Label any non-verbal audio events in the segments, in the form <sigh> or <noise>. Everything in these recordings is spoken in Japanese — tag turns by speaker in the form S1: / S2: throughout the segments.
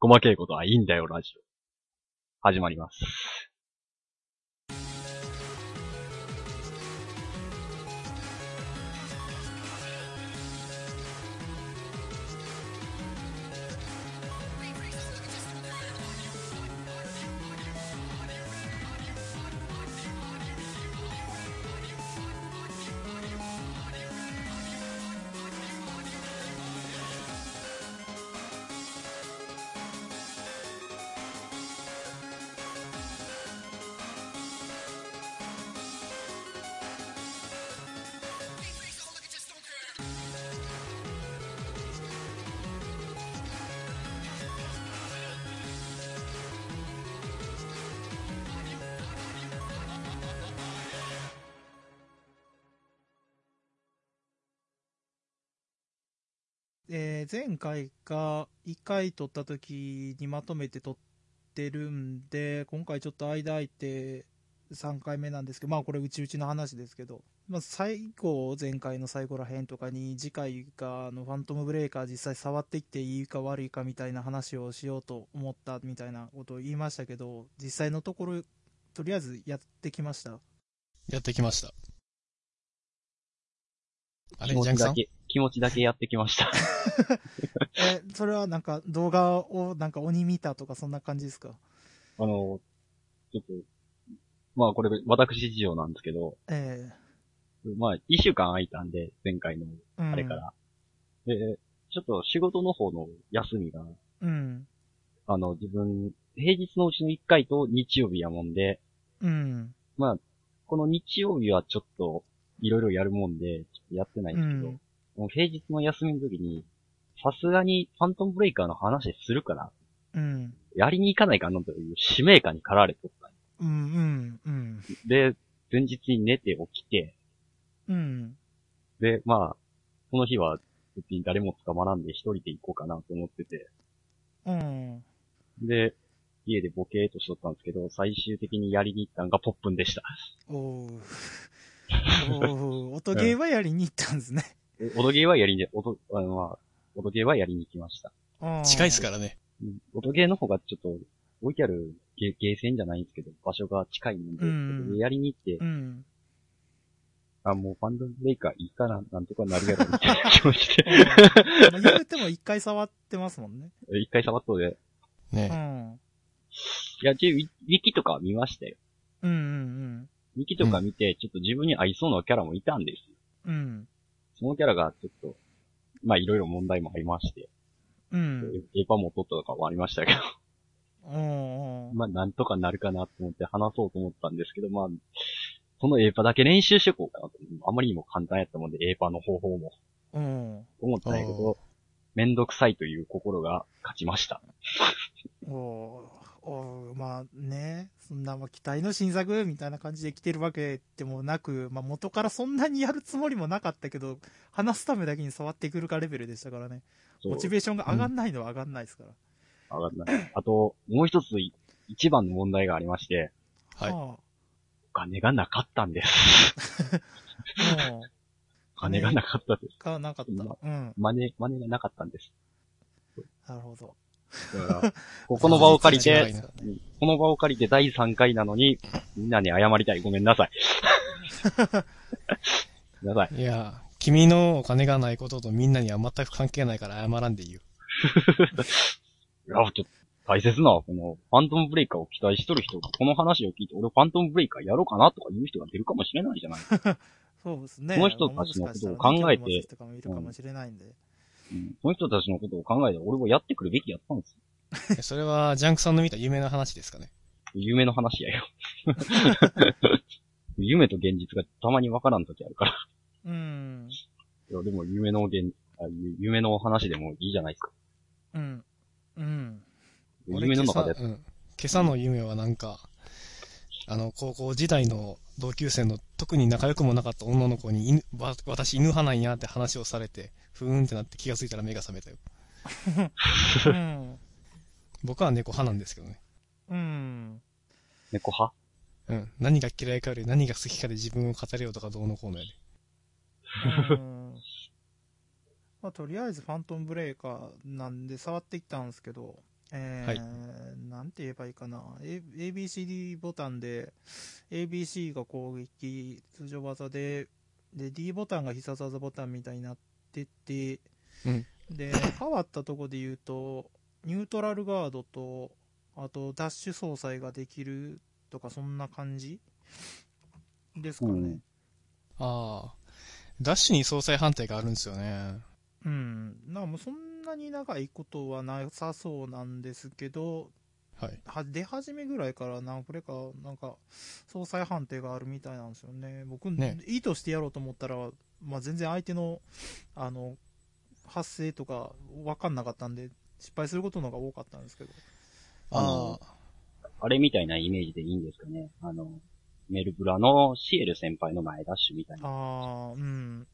S1: 細けいことはいいんだよ、ラジオ。始まります。
S2: 前回が1回撮った時にまとめて撮ってるんで、今回ちょっと間空いて3回目なんですけど、まあこれうちうちの話ですけど、まあ最後、前回の最後らへんとかに次回があのファントムブレーカー実際触っていっていいか悪いかみたいな話をしようと思ったみたいなことを言いましたけど、実際のところ、とりあえずやってきました。
S3: やってきました。あれ、ジャンクさん？
S1: 気持ちだけやってきました。<laughs>
S2: え、それはなんか動画をなんか鬼見たとかそんな感じですか？
S1: あの、ちょっと、まあこれ、私事情なんですけど、
S2: え
S1: まあ、一週間空いたんで、前回の
S2: えうん
S1: あれから。で、ちょっと仕事の方の休みが、
S2: うん。
S1: あの、自分、平日のうちの1回と日曜日やもんで、
S2: うん。
S1: まあ、この日曜日はちょっと、いろいろやるもんで、ちょっとやってないんですけど、
S2: うん
S1: もう平日の休みの時に、さすがにファントムブレイカーの話するから、
S2: うん。
S1: やりに行かないかなという使命感に駆られとった
S2: うん。うん。うん。
S1: で、前日に寝て起きて、
S2: うん。
S1: で、まあ、この日は別に誰も捕まらんで一人で行こうかなと思ってて、
S2: うん。
S1: で、家でボケーっとしとったんですけど、最終的にやりに行ったのがポップンでした。
S2: おー。おー。音ゲーはやりに行ったんですね。
S1: お音ゲーはやりに、音、あの、まあ、音ゲーはやりに行きました。
S2: うん
S3: 近いですからね。
S1: うん音ゲーの方がちょっと、置いてあるゲーゲーセンじゃないんですけど、場所が近いんで、
S2: うん
S1: 音ゲーやりに行って、
S2: うん。
S1: あ、もうファンドブレイカーいいかな、なんとかなるやろ、<laughs> みたいな気持ちで、
S2: まあ言うても一回触ってますもんね。<laughs>
S1: 一回触っとで、
S2: う
S3: ね。
S2: ん。
S1: いや、一応ウィウィキとかは見ましたよ。
S2: うんうん
S1: ウィキとか見て、ちょっと自分に合いそうなキャラもいたんですよ。
S2: うん。うん。
S1: そのキャラがちょっと、まあいろいろ問題もありまして、
S2: うん。
S1: エーパも取ったとかもありましたけど、
S2: うん。
S1: まあなんとかなるかなと思って話そうと思ったんですけど、まあ、そのエーパだけ練習してこうかなと。あまりにも簡単やったもんで、エーパの方法も。
S2: うん。
S1: 思ったんやけど、めんどくさいという心が勝ちました。
S2: おーまあね、そんな、まあ、期待の新作みたいな感じで来てるわけでもなく、まあ、元からそんなにやるつもりもなかったけど、話すためだけに触ってくるかレベルでしたからね。モチベーションが上がんないのは上がんないですから。
S1: 上がんない。あと、もう一つい、一番の問題がありまして、
S3: はい。
S2: あ
S1: お金がなかったんです。<laughs>
S2: あも
S1: お金がなかったです。
S2: う、がなかった。
S1: ま
S2: うん。
S1: マネ、マネがなかったんです。
S2: なるほど。
S1: だから、ここの場を借りてこの場を借りて第3回なのに、みんなに謝りたい。ごめんなさい。<laughs> ごめんなさい。
S3: いや、君のお金がないこととみんなには全く関係ないから謝らんでいいよ。<laughs>
S1: いや、ちょっと、大切な、この、ファントムブレイカーを期待しとる人が、この話を聞いて、俺ファントムブレイカーやろうかなとか言う人が出るかもしれないじゃない。<laughs>
S2: そうですね。
S1: この人たちのことを考えて
S2: もし。
S1: その人たちのことを考えて、俺はやってくるべきやったんですよ。
S3: え <laughs> それは、ジャンクさんの見た夢の話ですかね。
S1: 夢の話やよ。<laughs> 夢と現実がたまにわからん時あるから。
S2: うん。
S1: いや、でも夢の現、夢の話でもいいじゃないですか。
S2: うん。うん。
S3: 俺
S1: 夢の中で
S3: 今朝、うん。今朝の夢はなんか、あの、高校時代の同級生の特に仲良くもなかった女の子に私犬派なんやって話をされて、ふーんってなって気がついたら目が覚めたよ。
S2: うん。
S3: 僕は猫派なんですけどね。
S2: うん。
S1: 猫派？
S3: うん。何が嫌いかより何が好きかで自分を語れよとかどうのこうのやで。
S2: うんまあ、とりあえずファントムブレイカーなんで触っていったんですけど、えー
S3: はい
S2: なんて言えばいいかな。A、ABCD ボタンで、ABC が攻撃、通常技で、で、D ボタンが必殺技ボタンみたいになってて、
S3: うん
S2: で、変わったとこで言うと、ニュートラルガードと、あと、ダッシュ操作ができるとか、そんな感じですかね。
S1: うん
S3: ああ。ダッシュに相殺判定があるんですよね。
S2: うん。なんかもうそんなに長いことはなさそうなんですけど、
S3: はい。
S2: は出始めぐらいから何これか、なんか、総裁判定があるみたいなんですよね。僕、
S3: ね
S2: 意図してやろうと思ったら、まあ、全然相手の、あの、発生とか分かんなかったんで、失敗することの方が多かったんですけど。
S1: あの
S3: あ
S1: あれみたいなイメージでいいんですかね。あの、メルブラのシエル先輩の前ダッシュみたいな。
S2: ああ、うん。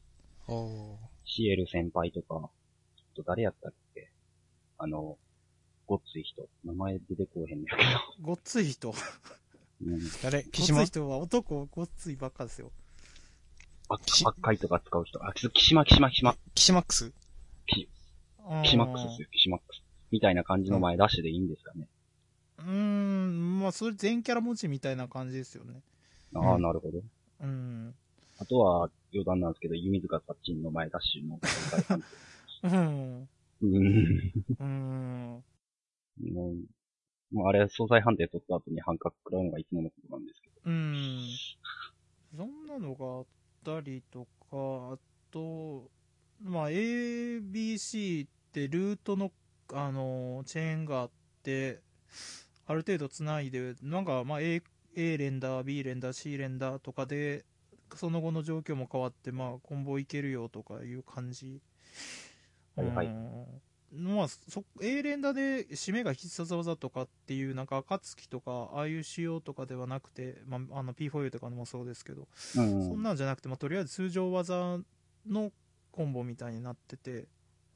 S1: シエル先輩とか、ちょっと誰やったっけ？あの、ごっつい人。名前出てこうへんねんけ
S2: ごっつい人。ごっ
S1: ど。うん。
S3: 誰？
S2: つ
S3: 岸間
S2: い人は男ごっついばっかですよ。
S1: あ
S3: き
S1: 赤いとか使う人。あ、キシマ、キシマ、キシマ。
S3: 岸マックス？
S1: キシマックスですよ、キシマックス。みたいな感じの前ダッシュでいいんですかね。
S2: うーん、まあ、それ全キャラ持ちみたいな感じですよね。
S1: ああ、
S3: うん
S1: なるほど。
S2: うん。
S1: あとは、余談なんですけど、弓塚サッチンの前ダッシュの
S2: うん。
S1: うん。
S2: うん。
S1: もう、もうあれ、総裁判定取った後に半角食らうのがいつものことなんですけど。
S2: うん。そんなのがたりとか、あと、まあ、ABC ってルートの、あの、チェーンがあって、ある程度繋いで、なんか、まあ、A、A 連打、B 連打、C 連打とかで、その後の状況も変わって、まあ、コンボいけるよとかいう感じ。
S1: はいはい
S2: うんまあ、そ、A 連打で締めが必殺技とかっていう、なんか、暁とか、ああいう仕様とかではなくて、まあ、あの、P4U とかもそうですけど、
S1: うん。
S2: そんなんじゃなくて、まあ、とりあえず通常技のコンボみたいになってて、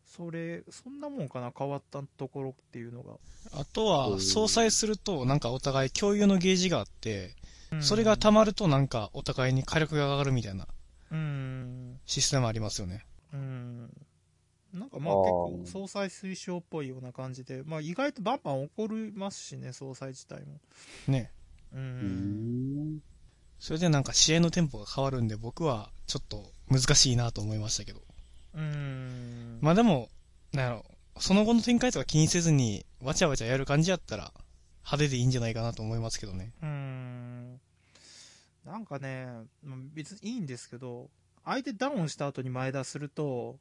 S2: それ、そんなもんかな、変わったところっていうのが。
S3: あとは、相殺すると、なんかお互い共有のゲージがあって、
S2: うん
S3: それが溜まるとなんかお互いに火力が上がるみたいな
S2: うん。
S3: システムありますよね。
S2: うん。なんかまあ結構、総裁推奨っぽいような感じで、まあ意外とバンバン起こりますしね、総裁自体も。
S3: ね。
S2: う。
S1: うんん。
S3: それでなんか試合のテンポが変わるんで僕はちょっと難しいなと思いましたけど。
S2: うん。
S3: まあでも、なんやろ、その後の展開とか気にせずにわちゃわちゃやる感じやったら派手でいいんじゃないかなと思いますけどね。
S2: うん。なんかね、まあ別にいいんですけど、相手ダウンした後に前出すると、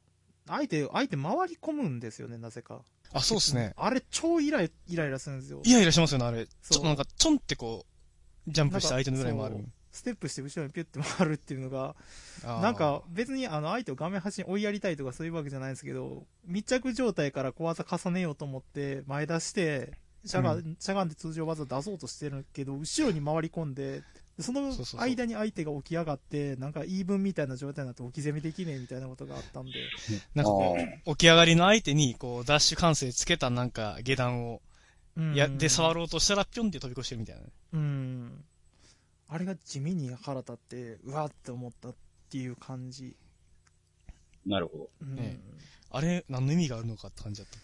S2: 相手、相手回り込むんですよね、なぜか。
S3: あ、そうっすね。
S2: あれ超イライイライラするんですよ。
S3: イライラしますよね、あれ。ちょっとなんか、ちょんってこう、ジャンプして相手の裏に回る。
S2: ステップして後ろにピュッて回るっていうのが、なんか、別にあの相手を画面端に追いやりたいとかそういうわけじゃないんですけど、密着状態から小技重ねようと思って前出して、しゃが、
S3: う
S2: しゃがんで通常技出そうとしてるけど、後ろに回り込んで、その間に相手が起き上がって、なんか言い分みたいな状態になって置き攻めできねえみたいなことがあったんで、<laughs>
S3: なんかこう、起き上がりの相手に、こう、ダッシュ完成つけたなんか下段を、
S2: うん
S3: や、で触ろうとしたら、ぴょんって飛び越してるみたいなね。
S2: うん。あれが地味に腹立って、うわって思ったっていう感じ。
S1: なるほ
S2: うん。
S3: ねあれ、何の意味があるのかって感じだった。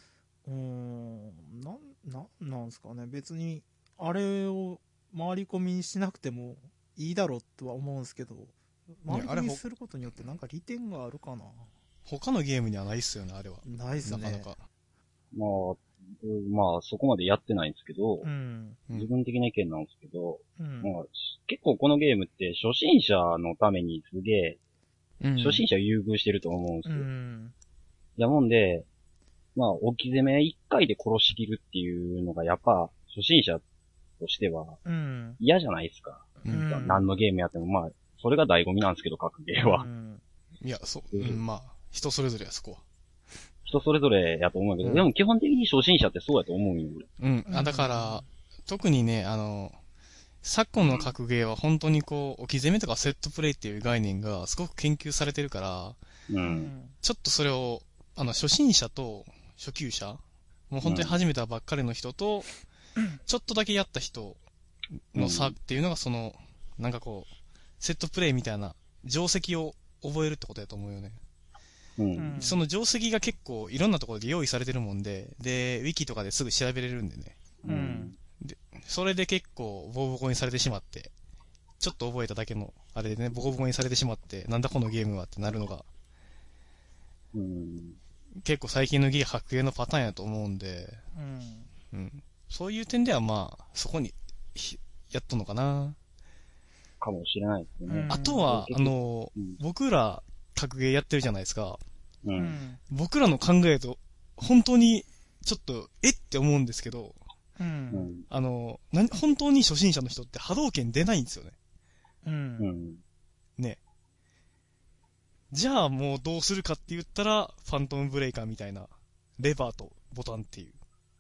S2: うーん、なん、なんなんすかね。別に、あれを回り込みにしなくてもいいだろうとは思うんですけど、回り
S3: あれほ
S2: 込みすることによってなんか利点があるかな？
S3: 他のゲームにはないっすよね、あれは。
S2: ないっすね。
S3: なかなか。
S1: ど。まあ、うんまあ、そこまでやってないんですけど、
S2: うん。
S3: うん
S1: 自分的な意見なんですけど、
S2: うん。
S1: まあ、結構このゲームって初心者のためにすげえ、
S3: うん
S1: 初心者を優遇してると思うんです
S2: う
S1: よ。
S2: ん。
S1: やもんで、まあ、置き攻め一回で殺しきるっていうのがやっぱ、初心者としては
S2: うん。
S1: 嫌じゃないですか。
S3: うん
S2: うん
S1: 何のゲームやっても、まあ、それが醍醐味なんですけど、格ゲーは。
S2: うん
S3: いや、そう、
S1: うん
S3: うん、まあ、人それぞれや、そこは。
S1: 人それぞれやと思うけど、
S3: うん
S1: でも基本的に初心者ってそうやと思うんよ、俺。
S3: うん。あ、だから、特にね、あの、昨今の格ゲーは本当にこう、置き攻めとかセットプレイっていう概念がすごく研究されてるから、
S1: う。
S2: うんん。
S3: ちょっとそれを、あの、初心者と初級者、もう本当に始めたばっかりの人と、ちょっとだけやった人の差っていうのがその、なんかこう、セットプレイみたいな、定石を覚えるってことやと思うよね。
S1: うん。
S2: うん
S3: その定石が結構いろんなところで用意されてるもんで、で、ウィキとかですぐ調べれるんでね。
S2: うん。
S3: それで結構ボコボコにされてしまって、ちょっと覚えただけの、あれでね、ボコボコにされてしまって、なんだこのゲームはってなるのが、
S1: うん。
S3: 結構最近のゲー格ゲーのパターンやと思うんで、
S2: うん。
S3: うん。そういう点ではまあ、そこに、ひやっとんのかな。
S1: かもしれないですね
S2: うん。
S3: あとは、
S1: うん
S3: あの、
S1: うん。
S3: 僕ら格ゲーやってるじゃないですか。
S1: う。
S2: うんん。
S3: 僕らの考えと、本当に、ちょっと、えって思うんですけど、
S2: う。
S1: うんん。
S3: あの、な本当に初心者の人って波動拳出ないんですよね。
S2: う。
S1: うんん。
S3: ね。じゃあもうどうするかって言ったら、ファントムブレイカーみたいな、レバーとボタンっていう、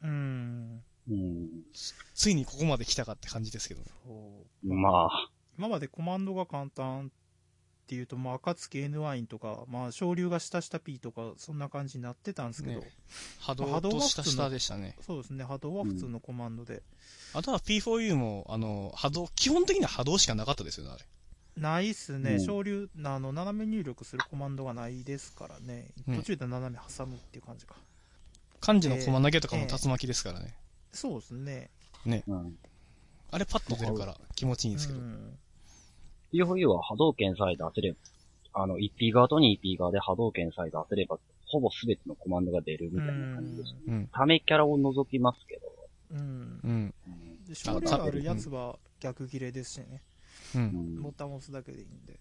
S2: うん。
S1: うん。
S3: ついにここまで来たかって感じですけどね。
S2: そう。
S1: まあ、
S2: 今までコマンドが簡単っていうと、まあ、暁 N ワインとか、まあ、昇竜が下下 P とか、そんな感じになってたんですけど、
S3: ね波動と
S2: は普通の
S3: 下下でしたね。
S2: そうですね、波動は普通のコマンドで。
S3: あとは P4U も、あの、波動、基本的には波動しかなかったですよね、あれ。
S2: ないっすね、
S1: うん
S2: 昇竜、あの、斜め入力するコマンドがないですからね、
S3: うん
S2: 途中で斜め挟むっていう感じか。
S3: 漢字のコマ投げとかも
S2: ええ
S3: 竜巻ですからね。
S2: そうですね。
S1: うん。
S3: あれパッと出るから気持ちいいんですけど。
S2: うん
S1: PFU は波動拳さえ出せれば、あの、1P 側と 2P 側で波動拳さえ出せれば、ほぼ全てのコマンドが出るみたいな感じです。
S3: うん。
S1: ためキャラを除きますけど。
S2: うん。
S3: うん。
S1: うん
S2: で昇竜があるやつは逆切れですしね。
S3: う。
S1: うんん
S2: ボタンを押すだけでいいんで。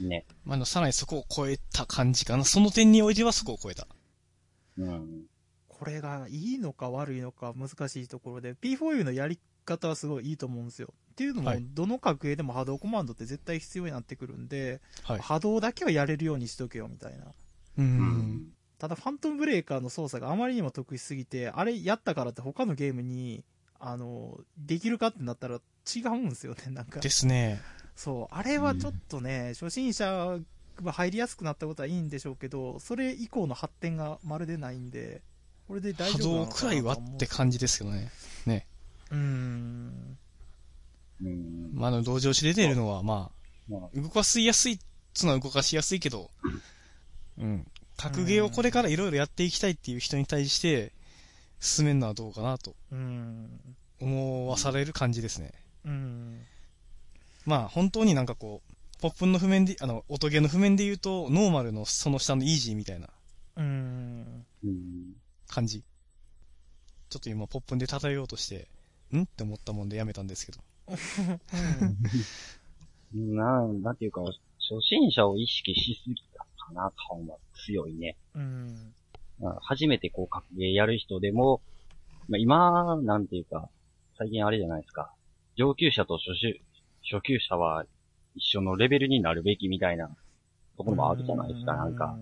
S1: ね。
S3: まあ、あの、さらにそこを超えた感じかな。その点においてはそこを超えた。
S1: うん。
S2: これがいいのか悪いのか難しいところで、P4U のやり方はすごいいいと思うんですよ。っていうのも、
S3: はい
S2: どの格ゲーでも波動コマンドって絶対必要になってくるんで、
S3: はい。
S2: 波動だけはやれるようにしとけよみたいな。
S3: う。
S1: うんん。
S2: ただ、ファントムブレイカーの操作があまりにも得意すぎて、あれやったからって他のゲームに、あの、できるかってなったら違うんですよね、<laughs> なんか。
S3: ですね。
S2: そう、あれはちょっとね、初心者が入りやすくなったことはいいんでしょうけど、それ以降の発展がまるでないんで、これで大
S3: 波
S2: 丈夫なのか
S3: 動くらいはって感じですけどね。ね。
S2: うーん。
S1: うん。
S3: まあ、あの、同情し出ているのは、ま
S1: まあ
S3: あ、動かしやすいっつうのは動かしやすいけど、うん。格ゲーをこれからいろいろやっていきたいっていう人に対して、進めるのはどうかなと
S2: うん。
S3: 思わされる感じですね。
S2: うん。
S3: まあ、本当になんかこう、ポップンの譜面で、あの、音ゲーの譜面で言うと、ノーマルのその下のイージーみたいな
S2: うん。
S1: うん。
S3: 感じ。ちょっと今、ポップンで例えようとして、ん？って思ったもんでやめたんですけど。<laughs>
S1: なん、なんていうか、初心者を意識しすぎたかな、感は強いね。
S2: うん。
S1: まあ初めてこう、格ゲーやる人でも、まあ、今、なんていうか、最近あれじゃないですか。上級者と初級、初級者は一緒のレベルになるべきみたいなところもあるじゃないですか、なんか。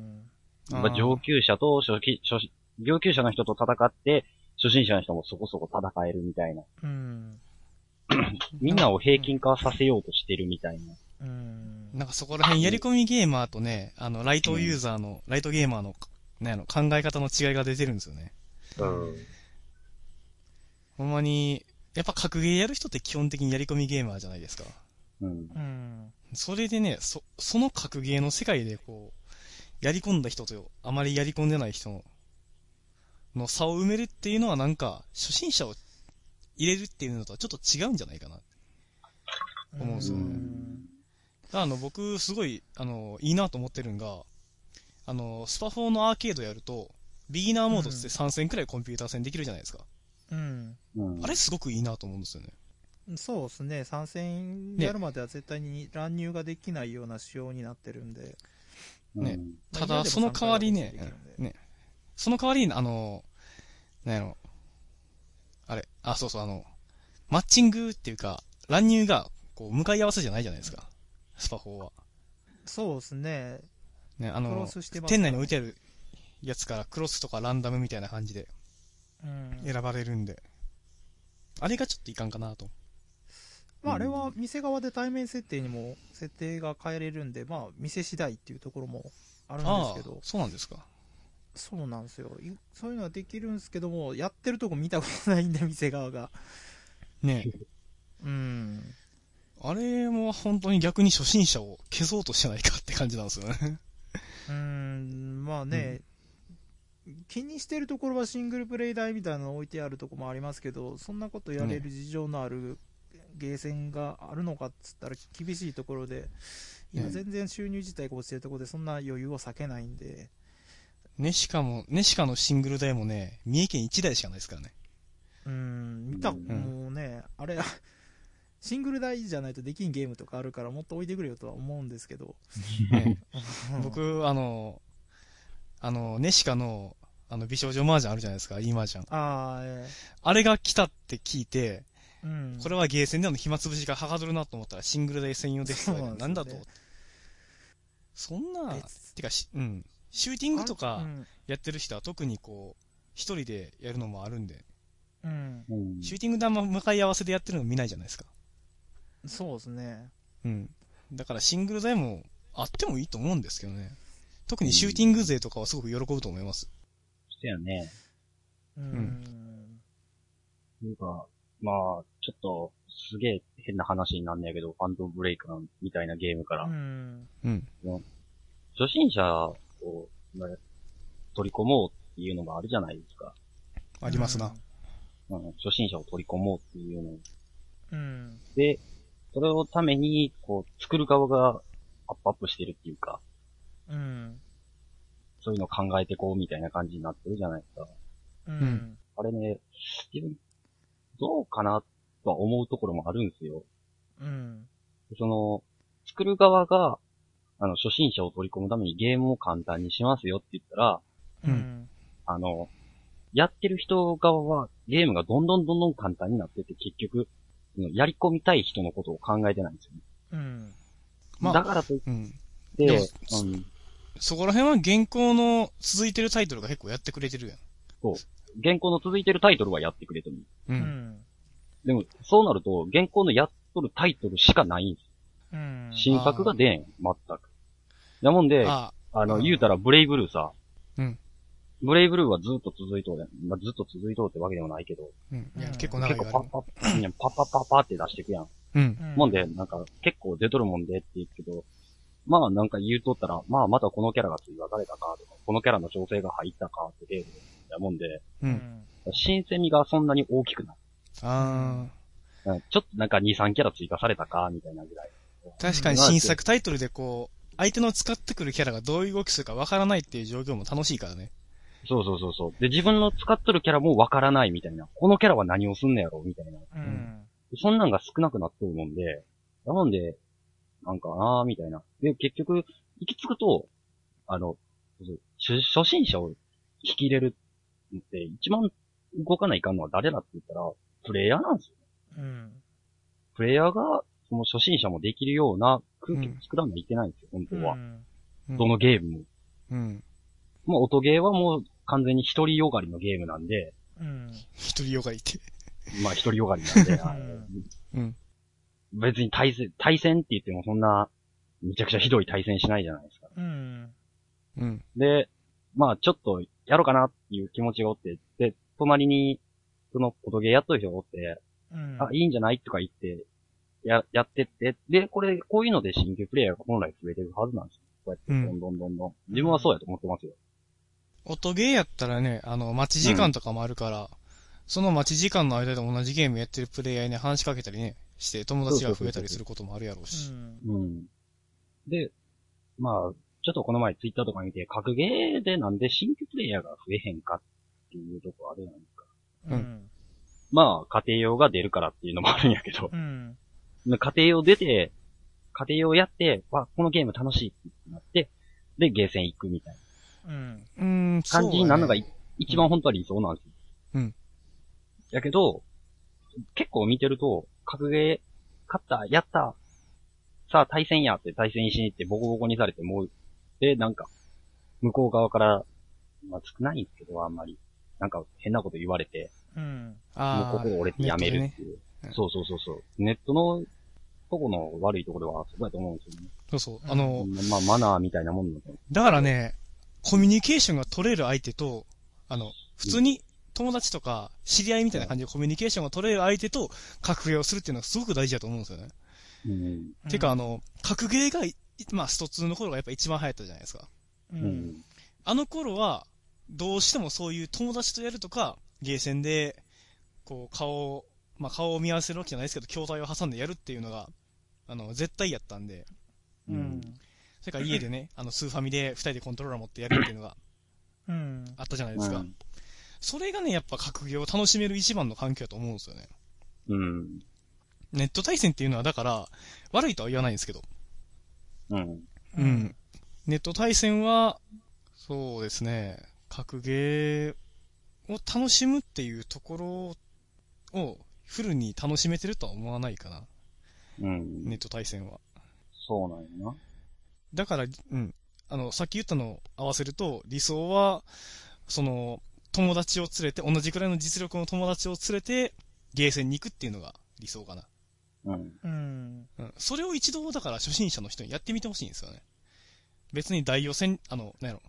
S1: まあ、上級者と初期、初、上級者の人と戦って、初心者の人もそこそこ戦えるみたいな。
S2: うん。<clears throat>
S1: みんなを平均化させようとしてるみたいな。
S2: うん。
S3: なんかそこら辺やり込みゲーマーとね、あの、ライトユーザーの、ライトゲーマーの、ね、あの、考え方の違いが出てるんですよね。
S1: うん。
S3: ほんまに、やっぱ格ゲーやる人って基本的にやり込みゲーマーじゃないですか。
S1: うん。
S2: うん。
S3: それでね、そ、その格ゲーの世界でこう、やり込んだ人と、あまりやり込んでない人の、の差を埋めるっていうのはなんか、初心者を入れるっていうのとはちょっと違うんじゃないかな。思うんですよね
S2: うん
S3: あの、僕、すごい、あの、いいなと思ってるんが、あの、スパ4のアーケードやると、ビギナーモードって3戦くらいコンピューター戦できるじゃないですか。
S2: うん。
S1: うん。
S3: あれすごくいいなと思うんですよね。
S2: そうですね。参戦やるまでは絶対に乱入ができないような仕様になってるんで。
S3: ね
S1: うん
S2: まあ
S3: ただ、その代わりねね、その代わりに、あの、なんやろ、あれ、あ、そうそう、あの、マッチングっていうか、乱入が、こう、向かい合わせじゃないじゃないですか。スパ4は。
S2: そうですね。
S3: ね、あの、店内に置いてあるやつからクロスとかランダムみたいな感じで
S2: うん。
S3: 選ばれるんで、あれがちょっといかんかなと。
S2: まあ、あれは店側で対面設定にも設定が変えれるんで、まあ、店次第っていうところもあるんです
S3: ああ
S2: けど、、
S3: そうなんですか。
S2: そうなんですよ。いそういうのはできるんですけども、やってるとこ見たことないんで、店側が。
S3: ね
S2: うん。
S3: あれも本当に逆に初心者を消そうとしてないかって感じなんですよね。
S2: うーん、まあね、気にしてるところはシングルプレイ台みたいなの置いてあるとこもありますけど、そんなことやれる事情のあるゲーセンがあるのかっつったら厳しいところで、今
S3: ね
S2: 全然収入自体が落ちてるところでそんな余裕を避けないんで、
S3: ネシカも、ネシカのシングル台もね、三重県1台しかないですからね。
S2: うーん、見た、
S1: うん
S2: もうね、あれ、シングル台じゃないとできんゲームとかあるからもっと置いてくれよとは思うんですけど。<laughs>
S3: 僕、あの、あの、ネシカの、あの、美少女麻雀あるじゃないですか、いい麻雀。
S2: ああ、え
S3: あれが来たって聞いて、
S2: えうん。
S3: これはゲーセンでの暇つぶしがはかどるなと思ったらシングル台専用です
S2: なん
S3: だと。そんな、
S2: 別
S3: てかし、うん。シューティングと
S2: う
S3: か
S2: ん。
S3: やってる人は特にこう、一人でやるのもあるんで、
S2: うん。
S1: うん。
S3: シューティングであんま向かい合わせでやってるの見ないじゃないですか。
S2: そうですね。
S3: うん。だからシングル台もあってもいいと思うんですけどね。特にシューティング勢とかはすごく喜ぶと思います。
S1: そうやね。
S2: うん。
S3: ん
S1: なんか、まあ、ちょっと、すげえ変な話になんねやけど、ファントムブレイカーみたいなゲームから、
S2: うん。
S3: うん。
S1: 初心者を、まあ取り込もうっていうのがあるじゃないですか。
S3: ありますな。
S1: うん、初心者を取り込もうっていうの
S2: うん。
S1: で、それをために、こう、作る側がアップアップしてるっていうか、
S2: うん。
S1: そういうのを考えてこうみたいな感じになってるじゃないですか。
S2: うん。
S1: あれね、自分、どうかなとは思うところもあるんですよ。
S2: うん。
S1: その、作る側が、あの、初心者を取り込むためにゲームを簡単にしますよって言ったら、
S2: う
S3: うん
S2: ん。
S1: あの、やってる人側はゲームがどんどんどんどん簡単になってって結局、そのやり込みたい人のことを考えてないんですよね。
S2: うん。
S3: まあ
S1: だからといっ
S3: うん。
S1: て、
S3: でも
S1: うん、
S3: そこら辺は現行の続いてるタイトルが結構やってくれてるやん。
S1: 現行の続いてるタイトルはやってくれてる。
S3: う。
S2: うんん。
S1: でも、そうなると、現行のやっとるタイトルしかないんです
S2: うん。
S1: よ。新作が出ん、全く。なもんで、あ
S3: あ
S1: の、
S3: うん
S1: 言うたらブレイブルーさ、
S3: うん。
S1: ブレイブルーはずっと続いとうやん。まあ、ずっと続いとうってわけでもないけど、
S3: うん。いや
S2: うん、
S3: 結構長い
S1: 結
S3: よ
S1: 構パッパッ、いやパッパッパッパって出していくやん。
S3: うん。
S2: うん
S1: もんで、なんか、結構出とるもんでって言うけど、まあなんか言うとったら、まあまたこのキャラが追加されたかとか、このキャラの調整が入ったかってゲームやもんで、
S3: う。
S2: うんん。
S1: 新鮮味がそんなに大きくない。
S3: あ
S1: うんちょっとなんか2、3キャラ追加されたかみたいなぐらい。
S3: あ。確かに新作タイトルでこう、相手の使ってくるキャラがどういう動きするかわからないっていう状況も楽しいからね。
S1: そうそうそうそう。で、自分の使っとるキャラもわからないみたいな。このキャラは何をすんのやろみたいな。
S2: うん。
S1: そんなんが少なくなっとるもんで、なので、なんかなーみたいな。で、結局、行き着くと、あの、初初心者を引き入れるって、一番動かないかんのは誰だって言ったら、プレイヤーなんですよ。
S2: うん。
S1: プレイヤーが、その初心者もできるような空気を作らないといけないんですよ、本当は。
S3: うん
S1: どのゲームも。
S3: うん。
S1: もう音ゲーはもう完全に一人よがりのゲームなんで、
S2: うん。
S3: 一人よがりって。
S1: まあ一人よがりなんで、
S2: ん
S1: あの
S3: うん。
S1: 別に対戦、対戦って言ってもそんな、めちゃくちゃひどい対戦しないじゃないですか。
S2: うん。
S3: うん。
S1: で、まあちょっとやろうかなっていう気持ちがおって、で、隣に、その音ゲーやっとる人がおって、
S2: うん。
S1: あ、いいんじゃないとか言って、や、やってって、で、これ、こういうので新規プレイヤーが本来増えてるはずなんですよ。こうやって、
S3: うん
S1: どんどんどんどん。自分はそうやと思ってますよ。
S3: 音ゲーやったらね、あの、待ち時間とかもあるから、その待ち時間の間で同じゲームやってるプレイヤーに話しかけたりね、して友達が増えたりすることもあるやろう
S2: う
S3: し。
S2: ん。
S1: うん。で、まあ、ちょっとこの前ツイッターとか見て、格ゲーでなんで新規プレイヤーが増えへんかっていうとこあるじゃないですか。
S2: うん。
S1: まあ、家庭用が出るからっていうのもあるんやけど、
S2: うん。
S1: 家庭用出て、家庭用やって、わ、このゲーム楽しいってなって、で、ゲーセン行くみたい
S2: うん。
S3: うーん、
S1: な感じになるのがい、
S3: そう
S1: 一番本当は理想なんですよ。
S3: うん。
S1: やけど、結構見てると、格ゲー、勝った、やった、さあ対戦やって対戦しに行ってボコボコにされてもう、で、なんか、向こう側から、まあ少ないんですけど、あんまり。なんか変なこと言われて、
S2: うん。
S1: もう
S3: ああ、
S1: 心折れてやめるっていう。
S3: ね
S1: そうそうそうそう。ネットのとこの悪いところはそこやと思うんですよね。
S3: そうそう。あの、
S1: まあマナーみたいなもんだと。
S3: だからね、コミュニケーションが取れる相手と、あの、普通に友達とか知り合いみたいな感じでコミュニケーションが取れる相手と格ゲーをするっていうのがすごく大事だと思うんですよね。
S1: うん。
S3: てか、あの、格ゲーがい、まあ、スト2の頃がやっぱ一番流行ったじゃないですか。
S2: う。
S1: うんん。
S3: あの頃は、どうしてもそういう友達とやるとか、ゲーセンで、こう、顔を、まあ、顔を見合わせるわけじゃないですけど、筐体を挟んでやるっていうのが、あの、絶対やったんで、
S2: うん。
S3: それから家でね、<laughs> あの、スーファミで二人でコントローラー持ってやるっていうのが
S2: うん。
S3: あったじゃないですか。
S1: うん
S3: それがね、やっぱ格ゲーを楽しめる一番の環境だと思うんですよね。
S1: うん。
S3: ネット対戦っていうのは、だから、悪いとは言わないんですけど、
S1: うん。
S3: うん。ネット対戦は、そうですね、格ゲーを楽しむっていうところをフルに楽しめてるとは思わないかな。
S1: うん。
S3: ネット対戦は。
S1: そうなんやな。
S3: だから、うん。あの、さっき言ったのを合わせると、理想は、その、友達を連れて、同じくらいの実力の友達を連れて、ゲーセンに行くっていうのが理想かな。
S1: うん。
S2: うん。
S3: うん。それを一度、だから初心者の人にやってみてほしいんですよね。別に大予選、あの、なんやろ、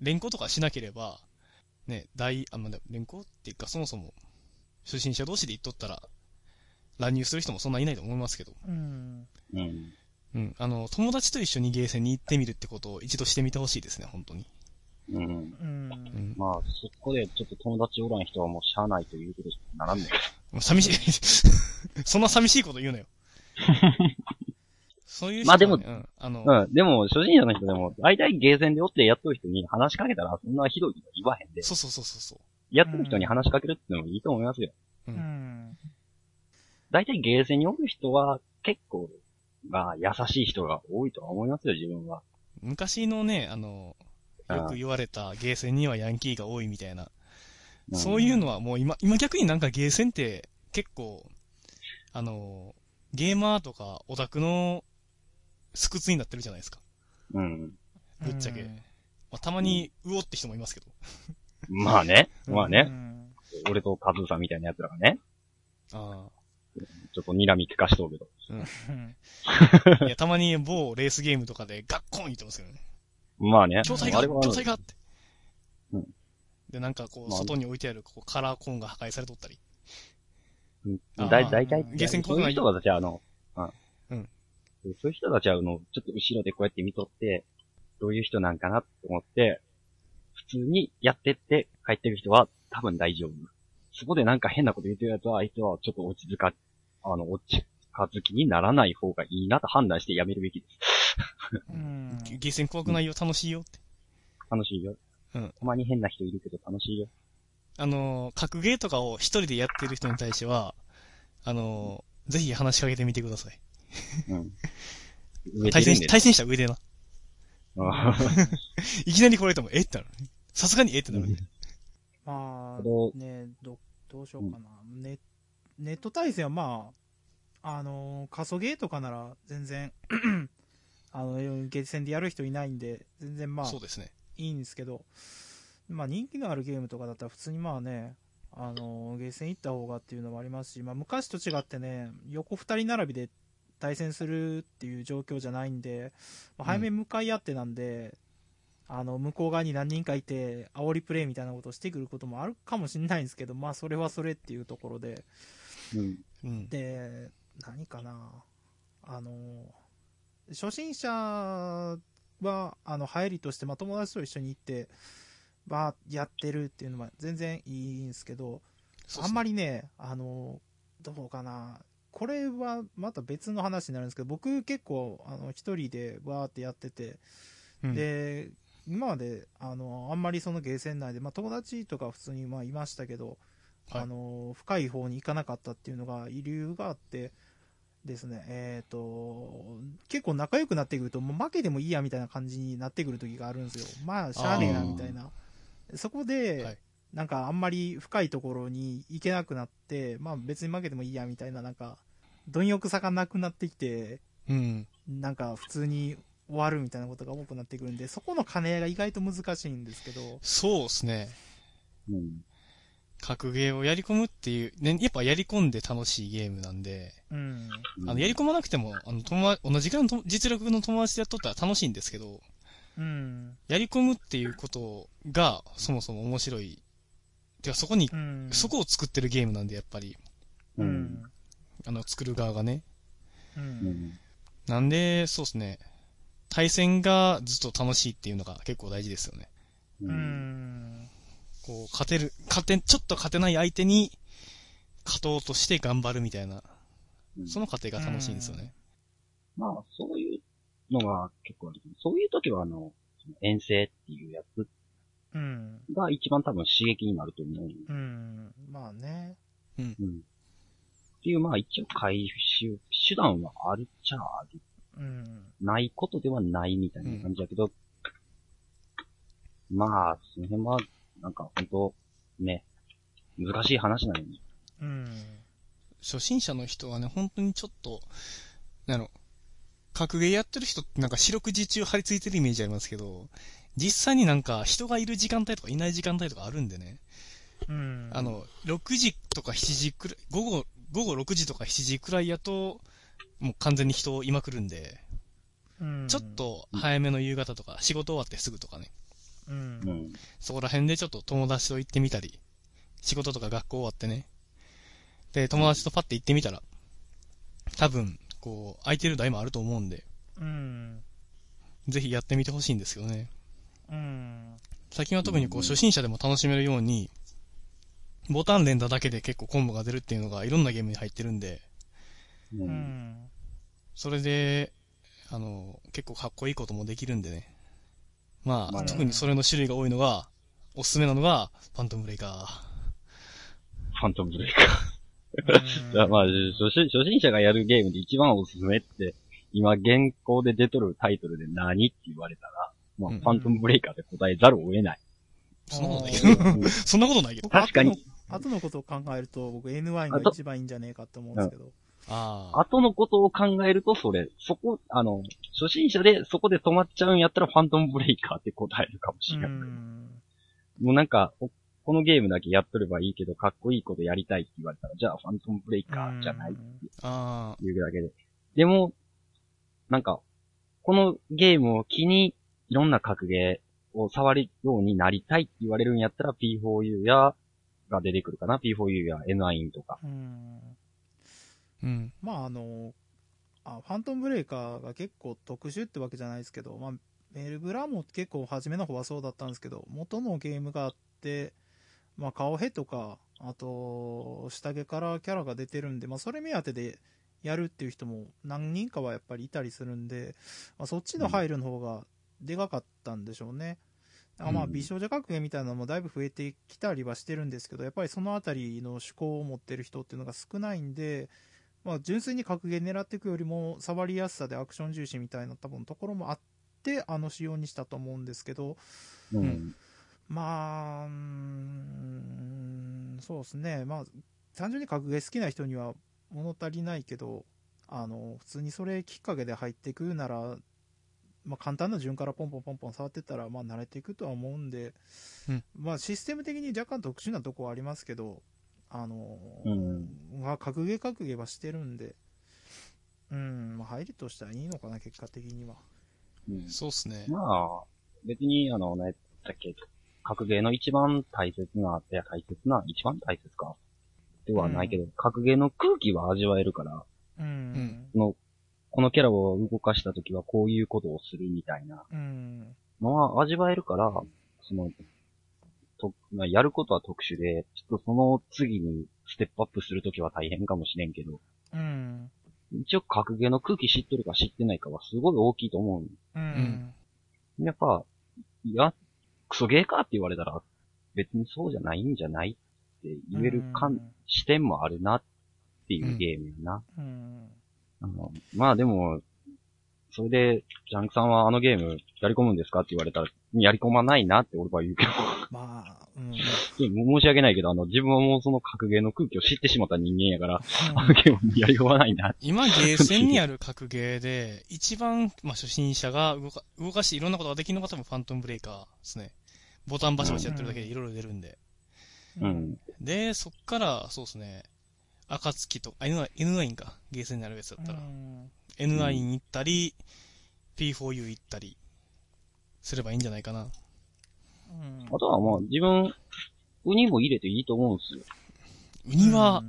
S3: 連行とかしなければ、ね、大、あ、まあ、でも連行っていうか、そもそも、初心者同士で行っとったら、乱入する人もそんないないと思いますけど、
S2: うん。
S1: うん。
S3: うん。あの、友達と一緒にゲーセンに行ってみるってことを一度してみてほしいですね、本当に。
S1: うん。
S2: うん
S3: う。ん。
S1: まあ、そこでちょっと友達おらん人はもうしゃあないということにならんね
S3: もう寂しい、<laughs> そんな寂しいこと言うなよ。<laughs> そういう人はね、
S1: まあでも
S3: うん。あの、
S1: うん。でも、初心者の人でも、大体ゲーセンでおってやっとる人に話しかけたら、そんなひどいこと言わへんで、
S3: そうそうそうそうそう。
S1: やってる人に話しかけるってのもいいと思いますよ。
S2: うん。
S1: 大体ゲーセンにおる人は、結構、まあ、優しい人が多いとは思いますよ、自分は。
S3: 昔のね、あの、よく言われたゲーセンにはヤンキーが多いみたいな。
S1: ん
S3: そういうのはもう今、今逆になんかゲーセンって結構、あの、ゲーマーとかオタクのスクツになってるじゃないですか。
S1: うん。
S3: ぶっちゃけ。
S2: うん
S3: まあ、たまに、うおって人もいますけど。<laughs>
S1: まあね。まあ
S2: う
S1: ね。
S2: ん。
S1: 俺とカズーさんみたいな奴らがね、
S3: あ
S1: ちょっと睨み聞かしとるけど。
S2: うん
S3: あ。いや、たまに某レースゲームとかでガッコン言ってますけどね。
S1: まあね。
S3: 筐体が
S1: あれは、
S3: 筐体がって。
S1: うん
S3: で、なんかこう、
S1: まあ
S3: 外に置いてあるこうカラーコーンが破壊されとったり。
S1: うん
S3: あー
S1: だいたいたい、
S3: ゲーセン
S1: そういう人たちはあの、うん。
S3: うん
S1: そういう人たちはあの、ちょっと後ろでこうやって見とって、どういう人なんかなって思って、普通にやってって帰ってる人は多分大丈夫。そこでなんか変なこと言ってるやつは、あいつはちょっと落ち着か、あの、落ちかずきにならない方がいいなと判断してやめるべきです。
S2: うん。
S3: ゲーセン怖くないよ、楽しいよって。
S1: 楽しいよ。
S3: うん
S1: たまに変な人いるけど楽しいよ。
S3: あのー、格ゲーとかを一人でやってる人に対しては、あのー、ぜひ話しかけてみてください。
S1: うん。<laughs>
S3: 対戦対戦した上でな。
S1: あ <laughs>
S3: いきなり来られても、え？ってなる。さすがにえってなる。
S2: まあ
S1: ど、
S2: ね、ど、どうしようかな。ネネット対戦はまあ、あのー、過疎ゲーとかなら全然、<clears throat> あの、ゲーセンでやる人いないんで、全然まあ
S3: そう、ですね。
S2: いいんですけど、まあ人気のあるゲームとかだったら普通にまあね、あのーゲーセン行った方がっていうのもありますし、まあ昔と違ってね、横二人並びで対戦するっていう状況じゃないんで、まあ早め向かい合ってなんで、あの、向こう側に何人かいて、煽りプレイみたいなことをしてくることもあるかもしれないんですけど、まあそれはそれっていうところで、
S1: うん。
S3: うん。
S2: で、何かな、あの、初心者は、あの、流行りとして、まあ、友達と一緒に行って、まあ、やってるっていうのは全然いいんですけど、あんま
S3: り。
S2: りね、あの、どうかな、これはまた別の話になるんですけど、僕結構、あの、一人でわーってやってて、
S3: うん、
S2: で、今まで、あの、あんまりそのゲーセン内で、まあ、友達とか普通にまあいましたけど、
S3: はい
S2: あの、深い方に行かなかったっていうのが、理由があってですね、えっ、と、結構仲良くなってくると、もう負けてもいいやみたいな感じになってくる時があるんですよ。まあ、しゃあねえな、みたいな。そこで、
S3: はい
S2: なんかあんまり深いところに行けなくなって、まあ別に負けてもいいやみたいな、なんか、貪欲さがなくなってきて、
S3: うん。
S2: なんか普通に終わるみたいなことが多くなってくるんで、そこの兼ね合いが意外と難しいんですけど、
S3: そうですね。
S1: うん。
S3: 格ゲーをやり込むっていう、ね、やっぱやり込んで楽しいゲームなんで、
S2: うん。
S3: あの、やり込まなくても、あの、友達、同じぐらいのと実力の友達でやっとったら楽しいんですけど、
S2: うん。
S3: やり込むっていうことが、そもそも面白い。てか、そこに、
S2: うん。
S3: そこを作ってるゲームなんで、やっぱり、
S1: う。
S2: うんん。
S3: あの、作る側がね。
S2: う。
S1: うんん。
S3: なんで、そうですね。対戦がずっと楽しいっていうのが結構大事ですよね。
S1: う。
S2: うんん。
S3: こう、勝てる、勝て、ちょっと勝てない相手に、勝とうとして頑張るみたいな、
S1: うん
S3: その過程が楽しいんですよね。
S1: まあ、そういうのが結構ある。そういう時は、あの、遠征っていうやつ
S2: うん。
S1: が一番多分刺激になると思う。
S2: うん。まあね。
S1: うん。っていう、まあ一応回収、手段はあるっちゃある。
S2: うん。
S1: ないことではないみたいな感じだけど、まあ、その辺は、なんか本当ね、難しい話なのに。
S2: うん。
S3: 初心者の人はね、本当にちょっと、なんやろ、格ゲーやってる人ってなんか四六時中張り付いてるイメージありますけど、実際になんか人がいる時間帯とかいない時間帯とかあるんでね、
S2: うん。
S3: あの、6時とか7時くらい、午後、午後6時とか7時くらいやと、もう完全に人いまくるんで、
S2: うん、
S3: ちょっと早めの夕方とか、仕事終わってすぐとかね、
S2: うん。
S1: うん。
S3: そこら辺でちょっと友達と行ってみたり、仕事とか学校終わってね。で、友達とパッて行ってみたら、多分、こう、空いてる台もあると思うんで、
S2: うん。
S3: ぜひやってみてほしいんですよね。
S2: うん。
S3: 最近は特にこう、
S1: うん
S3: 初心者でも楽しめるように、ボタン連打だけで結構コンボが出るっていうのがいろんなゲームに入ってるんで、
S1: う。
S2: うんん。
S3: それで、あの、結構かっこいいこともできるんでね。まあ、
S1: まあね
S3: 特にそれの種類が多いのが、おすすめなのが、ファントムブレイカー。
S1: ファントムブレイカー。だ <laughs> まあ、初心初心者がやるゲームで一番おすすめって、今現行で出とるタイトルで何って言われたら、まあ、
S3: うん
S1: ファントムブレイカーで答えざるを得ない。
S3: そんなことないけど。
S1: うん
S3: そんなことないけど。
S2: 僕
S1: 確かに。
S2: 後の後のことを考えると、僕 N1 が一番いいんじゃねえかと思うんですけど。
S3: ああ。
S1: 後のことを考えると、それ、そこ、あの、初心者でそこで止まっちゃうんやったらファントムブレイカーって答えるかもし
S2: う
S1: れない。
S2: ん。
S1: もうなんか、おこのゲームだけやっとればいいけど、かっこいいことやりたいって言われたら、じゃあファントムブレイカーじゃないって
S3: あ
S1: いうだけで。でも、なんか、このゲームを機に、いろんな格ゲーを触るようになりたいって言われるんやったら P4U や、が出てくるかな ?P4U や N9 とか。
S2: うん。まああの、あファントムブレイカーが結構特殊ってわけじゃないですけど、まあ、メルブラも結構初めの方はそうだったんですけど、元のゲームがあって、まあ顔ヘとか、あと、下着からキャラが出てるんで、まあそれ目当てでやるっていう人も何人かはやっぱりいたりするんで、まあ、そっちの入るの方がでかかったんでしょうね。だからまあ
S1: うん
S2: 美少女格ゲーみたいなのもだいぶ増えてきたりはしてるんですけど、やっぱりそのあたりの趣向を持ってる人っていうのが少ないんで、まあ、純粋に格ゲー狙っていくよりも触りやすさでアクション重視みたいな多分ところもあってあの仕様にしたと思うんですけど
S1: うん。
S3: うん。
S2: まあうーんそうですね。まあ単純に格ゲー好きな人には物足りないけどあの普通にそれきっかけで入っていくなら、まあ、簡単な順からポンポンポンポン触ってったらまあ慣れていくとは思うんで、
S3: うん。
S2: まあシステム的に若干特殊なとこはありますけどあの
S1: うん。
S2: まあ、格ゲー格ゲーはしてるんで、うん、まあ、入りとしてはいいのかな、結果的には。
S1: うん
S3: そうっすね。
S1: まあ、別に、あの、ね、だっけ、格ゲーの一番大切な、いや、大切な、一番大切か。ではないけど、格ゲーの空気は味わえるから、
S2: うん。
S1: の、このキャラを動かしたときはこういうことをするみたいな
S2: うん。
S1: のは味わえるから、その、と、まあやることは特殊で、ちょっとその次にステップアップするときは大変かもしれんけど、
S2: うん。
S1: 一応格ゲーの空気知ってるか知ってないかはすごい大きいと思う。
S2: うん。
S1: やっぱ、いや、クソゲーかって言われたら、別にそうじゃないんじゃないって言えるかん、視点もあるなっていうゲームやな。
S2: うん。
S1: あのまあでも、それで、ジャンクさんはあのゲームやり込むんですかって言われたら、やり込まないなって俺は言うけど、
S2: まあ、うん。<laughs>
S1: 申し訳ないけど、あの、自分はもうその格ゲーの空気を知ってしまった人間やから、あのゲームにやり込まないなって。
S3: 今、ゲーセンにある格ゲーで、一番、まあ、初心者が動か、動かしていろんなことができるのが多分ファントムブレイカーですね。ボタンバシバシやってるだけでいろいろ出るんで。
S1: う。ん。
S3: で、そっから、そうですね。暁と、あ、N9、N9 か。ゲーセンにあるやつだったら。N9 行ったり、P4U 行ったり、すればいいんじゃないかな。
S2: うん。
S1: あとはまあ、自分、ウニも入れていいと思うんですよ。
S3: ウニは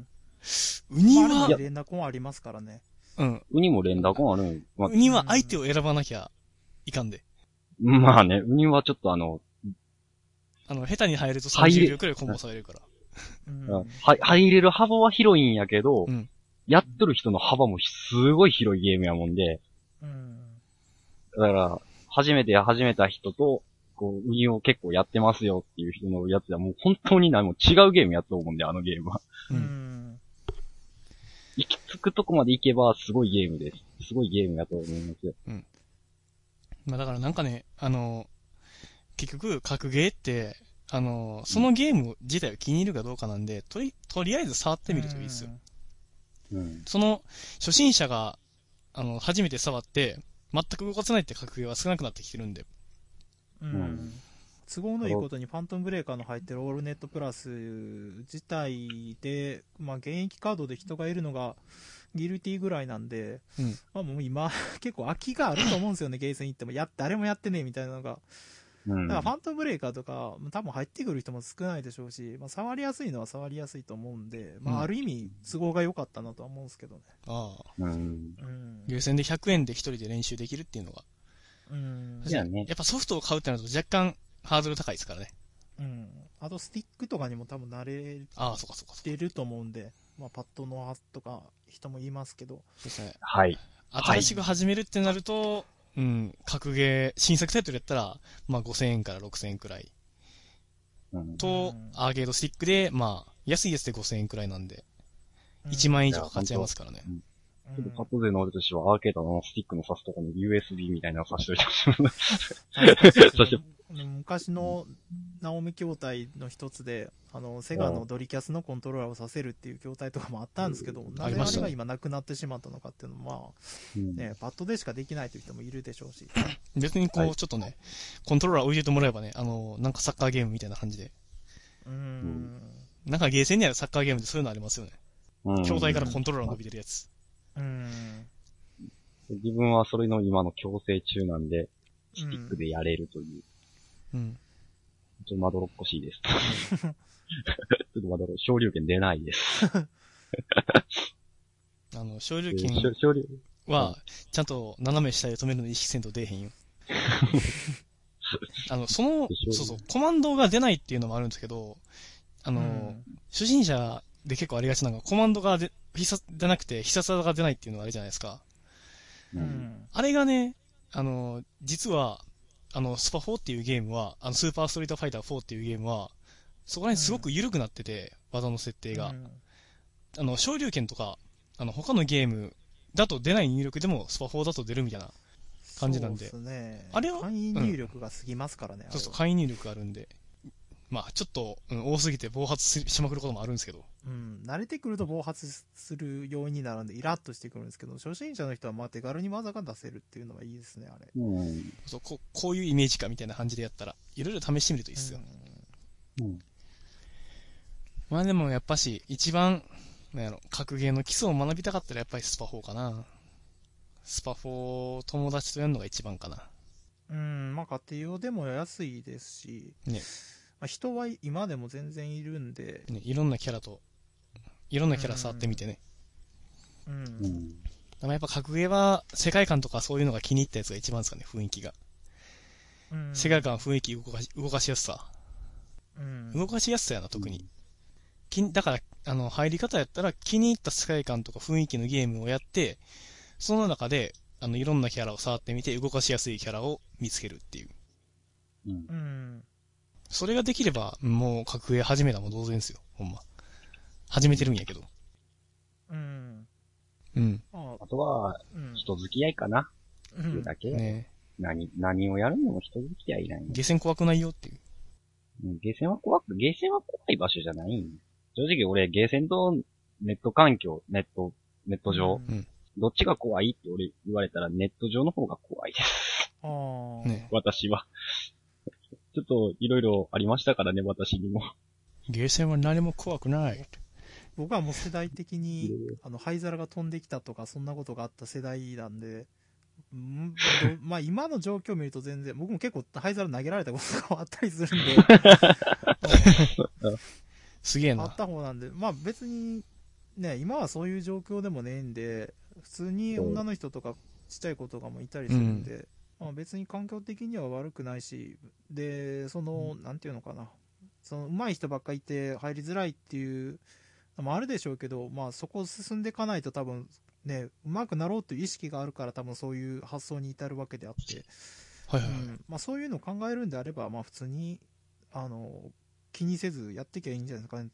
S2: う、ん、
S3: ウニ
S2: まあ
S3: は、
S2: 連絡もありますからね。
S3: うん。
S1: ウニも連打コンあるん。まあ
S3: ウニは相手を選ばなきゃいかんで。
S1: まあね、ウニはちょっとあの、
S3: あの、下手に入ると
S1: 入れ
S3: 30秒くらいコンボされるから。
S2: うん
S1: は入れる幅は広いんやけど、
S3: うん
S1: やっとる人の幅もすごい広いゲームやもんで、
S2: うん。
S1: だから、初めて始めた人と、こう、ウニを結構やってますよっていう人のやつはもう本当に何も違うゲームやと思うんで、あのゲームは。
S3: う。
S2: うんん。
S1: 行き着くとこまで行けばすごいゲームです。すごいゲームやと思います。
S3: まあだからなんかね、あの、結局、格ゲーって、あの、そのゲーム自体を気に入るかどうかなんで、とり、とりあえず触ってみるといいですよ。
S1: うん。
S3: その、初心者が、あの、初めて触って、全く動かせないって格ゲーは少なくなってきてるんで。
S2: うん。
S1: うん
S2: 都合のいいことにファントムブレーカーの入ってるオールネットプラス自体で、まあ現役カードで人がいるのがギルティぐらいなんで、
S3: うん
S2: まあもう今 <laughs> 結構空きがあると思うんですよね、ゲーセン行っても。や、誰もやってねえみたいなのが。
S1: うん。
S2: だからファントムブレーカーとか、多分入ってくる人も少ないでしょうし、まあ触りやすいのは触りやすいと思うんで、ま
S3: うん
S2: あある意味都合が良かったなとは思うんですけどね。
S3: ああ。
S1: うん。
S2: うん。
S3: ゲーセンで100円で一人で練習できるっていうのが。
S2: うん。
S1: いやね
S3: やっぱソフトを買うってなると若干ハードル高いですからね。
S2: うん。あとスティックとかにも多分慣れ
S3: ああ、そうかそうかそうか。
S2: てると思うんで、まあパッドのはとか人も言いますけど、
S3: そうですね。
S1: はい。はい
S3: 新しく始めるってなると、うん、格ゲー、新作タイトルやったら、まあ5000円から6000円くらい。
S1: うん。
S3: と
S2: うん、
S3: アーケードスティックで、まあ、安いやつで5000円くらいなんで、1万円以上かかっちゃいますからね。
S2: うん
S1: ちょっとパッド勢の俺としてはアーケードのスティックの挿すところに USB みたいなの挿しといてほしい。
S2: 昔のナオミ筐体の一つで、あの、セガのドリキャスのコントローラーをさせるっていう筐体とかもあったんですけど、なぜあれが今なくなってしまったのかっていうのも、
S1: うん
S2: まあ、ね、パッドでしかできないという人もいるでしょうし。
S3: 別にこう、
S1: はい
S3: ちょっとね、コントローラー置いててもらえばね、あの、なんかサッカーゲームみたいな感じで。
S2: うーん。
S3: なんかゲーセンにあるサッカーゲームでそういうのありますよね。
S1: うん
S3: 筐体からコントローラー伸びてるやつ。
S2: うーん。
S1: 自分はそれの今の強制中なんで、スティックでやれるという、
S3: うん。
S1: ちょっとまどろっこしいです。<laughs> ちょっとまどろ、昇竜拳出ないです。<laughs>
S3: あの、昇竜
S1: 昇
S3: 拳
S1: 昇竜、
S3: は、ちゃんと斜め下で止めるの意識せんと出えへんよ。<laughs> あの、その
S1: でしょう、ね
S3: そうそう、コマンドが出ないっていうのもあるんですけど、あの、
S2: うん
S3: 初心者で結構ありがちなのが、コマンドがで必殺じゃなくて、必殺技が出ないっていうのがあるじゃないですか。
S1: う。
S2: うんん。
S3: あれがね、あの、実は、あの、スパ4っていうゲームは、あの、スーパーストリートファイター4っていうゲームは、そこら辺すごく緩くなってて、技の設定が。
S2: うん
S3: あの、昇竜拳とか、あの、他のゲームだと出ない入力でも、スパ4だと出るみたいな。感じなんで
S2: そうですね。
S3: あれは
S2: 簡易入力が過ぎますからね。
S3: そうそう、
S2: あれは
S3: 簡易入力あるんで。まあ、ちょっと、うん多すぎて暴発ししまくることもあるんですけど。
S2: うん。慣れてくると暴発する要因になるんで、イラッとしてくるんですけど、初心者の人はまあ手軽に技が出せるっていうのはいいですね、あれ。
S1: うん。
S3: そうここういうイメージかみたいな感じでやったら、いろいろ試してみるといいっすよ。
S1: うん。
S3: まあでもやっぱし、一番、なんやろ、格ゲーの基礎を学びたかったらやっぱりスパ4かな。スパ4友達とやるのが一番かな。
S2: うん。うん、まあ家庭用でも安いですし、
S3: ね
S2: まあ、人は今でも全然いるんで、
S3: ね、いろんなキャラと、いろんなキャラ触ってみてね。
S2: うん。
S1: うん。
S3: でもやっぱ格ゲーは世界観とかそういうのが気に入ったやつが一番ですかね、雰囲気が。
S2: うん
S3: 世界観、雰囲気、動かし、動かしやすさ。
S2: うん。
S3: 動かしやすさやな、特に。きんだから、あの、入り方やったら気に入った世界観とか雰囲気のゲームをやって、その中で、あの、いろんなキャラを触ってみて、動かしやすいキャラを見つけるっていう。
S1: うん。
S2: うん。
S3: それができれば、もう格ゲー始めたも同然ですよ、ほんま。始めてるんやけど。
S2: うん。
S3: うん。
S2: まあ、
S1: あとは、
S2: うん。
S1: 人付き合いかな。
S2: う
S1: っていうんだけ。
S3: ね
S1: 何、何をやるのも人付き合いなんよ
S3: ゲーセン怖くないよっていう。
S1: うんゲーセンは怖く、ゲーセンは怖い場所じゃない正直俺、ゲーセンとネット環境、ネット、ネット上、
S3: うん
S1: どっちが怖いって俺言われたらネット上の方が怖いです。
S2: ああ。
S3: ね
S1: 私は。ちょっと、いろいろありましたからね、私にも。
S3: ゲーセンは何も怖くない。
S2: 僕はもう世代的にあの、灰皿が飛んできたとか、そんなことがあった世代なんで、うんどまあ今の状況を見ると全然、僕も結構灰皿投げられたことがあったりするんで、<laughs>
S3: すげえな
S2: あっ。た方なんで、まあ別に、ね、今はそういう状況でもねえんで、普通に女の人とかちっちゃい子とかもいたりするんで、まあ、別に環境的には悪くないし、で、その、なんていうのかな、その上手い人ばっかりいて入りづらいっていうのもあるでしょうけど、まあ、そこを進んでいかないと多分ね、上手くなろうという意識があるから多分そういう発想に至るわけであって、
S3: はいはいはい。
S2: うんまあ、そういうのを考えるんであれば、まあ、普通にあの気にせずやっていけばいいんじゃないですかね。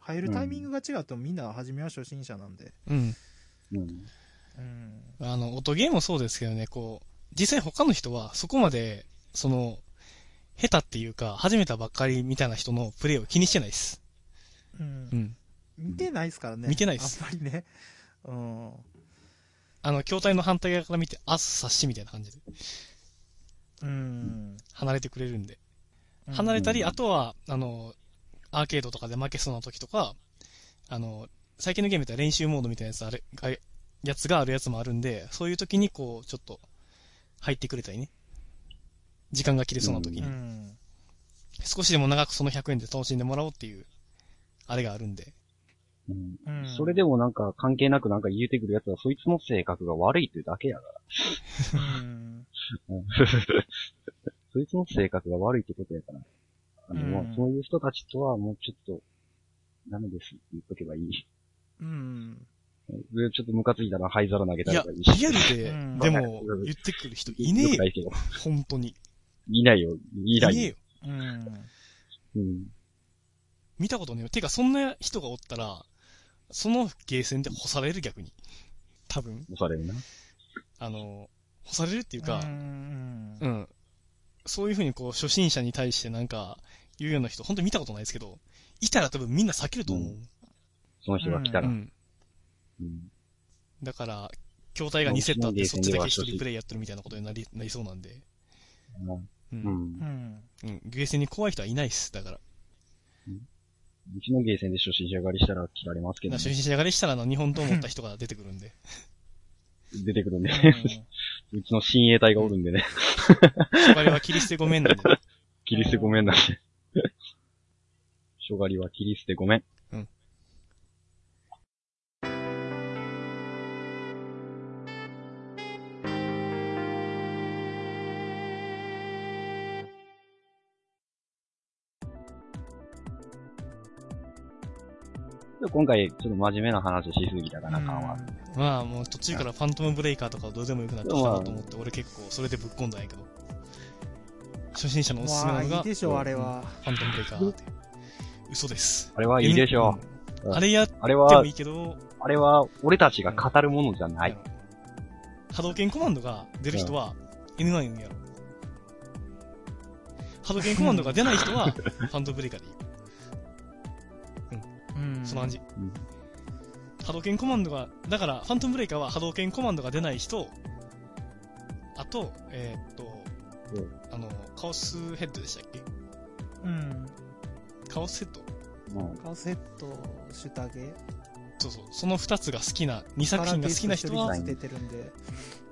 S2: 入るタイミングが違ってもみんな初めは初心者なんで。
S3: うん。
S1: うん。
S2: うん。
S3: あの、音ゲームもそうですけどね、こう、実際他の人はそこまで、その、下手っていうか、始めたばっかりみたいな人のプレイを気にしてないです。
S2: うん
S3: うん。
S2: 見てないですからね。
S3: 見てないっす
S2: あんまりね。うん。
S3: あの、筐体の反対側から見て、あっ察しみたいな感じで、
S2: うん。
S3: 離れてくれるんで。離れたり、
S1: うん
S3: あとは、あの、アーケードとかで負けそうな時とか、あの、最近のゲームって練習モードみたいなやつあれやつがあるやつもあるんで、そういう時にこう、ちょっと、入ってくれたりね。時間が切れそうな時に。
S2: うん。
S3: 少しでも長くその100円で楽しんでもらおうっていう、あれがあるんで。
S1: うん
S2: うん
S1: それでもなんか関係なくなんか言うてくるやつはそいつの性格が悪いっていうだけやか
S2: うん。
S1: ら。うん <laughs> そいつの性格が悪いってことやから。あの、
S2: うん
S1: もうそういう人たちとはもうちょっと、ダメですって言っとけばいい。
S2: うん。
S1: でちょっとムカついたら灰皿投げたりとかいい、し。
S3: リアルで
S2: うん、
S3: でも、言ってくる人いねえよ
S1: よくな。いけど。
S3: 本当に。
S1: いないよ。いないよ。
S3: いねえよ。
S2: うん。
S1: うん。
S3: 見たことねえよ。てか、そんな人がおったら、そのゲーセンで干される逆に。多分。
S1: 押されるな。
S3: あの、干されるっていうか
S2: う、ん
S3: う。ん。そういうふうにこう、初心者に対してなんか、言うような人、本当に見たことないですけど、いたら多分みんな避けると思う。
S1: その人が来たら。
S3: うん。
S1: うん
S3: だから、筐体が2セットあって、そっちだけ一人プレイやってるみたいなことになり、なりそうなんで。う。
S1: うん。
S2: うんん。
S3: うん。ゲーセンに怖い人はいないっす。だから。
S1: うちのゲーセンで初心者狩りしたら切られますけど、
S3: 初心者狩りしたらあの、日本刀を持った人が出てくるんで。<laughs>
S1: 出てくるんで、
S2: うん
S1: うちの親衛隊がおるんでね。
S3: 初狩りは切り捨てごめんなんで。<laughs>
S1: 切り捨てごめんなんで。初狩りは切り捨てごめん。今回、ちょっと真面目な話しすぎたかな、感は。
S3: まあもう途中からファントムブレイカーとかどうでもよくなってきたなと思って、俺結構それでぶっ込んだんやけど。初心者のおすすめ
S2: まあ、
S3: なのが、
S2: いいでしょう、あれは。
S3: ファントムブレイカーって。嘘です。
S1: あれはいいでしょ
S3: うあれやって
S1: う。あれは
S3: もい、いけど、
S1: あれは、俺たちが語るものじゃない。
S3: うん波動拳コマンドが出る人は N1 読むやろ。波動拳コマンドが出ない人は <laughs> ファントムブレイカーでいい。
S2: うん。
S3: その感じ。
S1: うん
S3: 波動拳コマンドが、だから、ファントムブレイカーは波動拳コマンドが出ない人、あと、えーっと、
S1: うん
S3: あの、カオスヘッドでしたっけ？
S2: うん。
S3: カオスヘッド？
S1: うん
S2: カセット、シュタゲ？
S3: そうそう。その二つが好きな、二作品が好きな人は
S2: 出てるんで、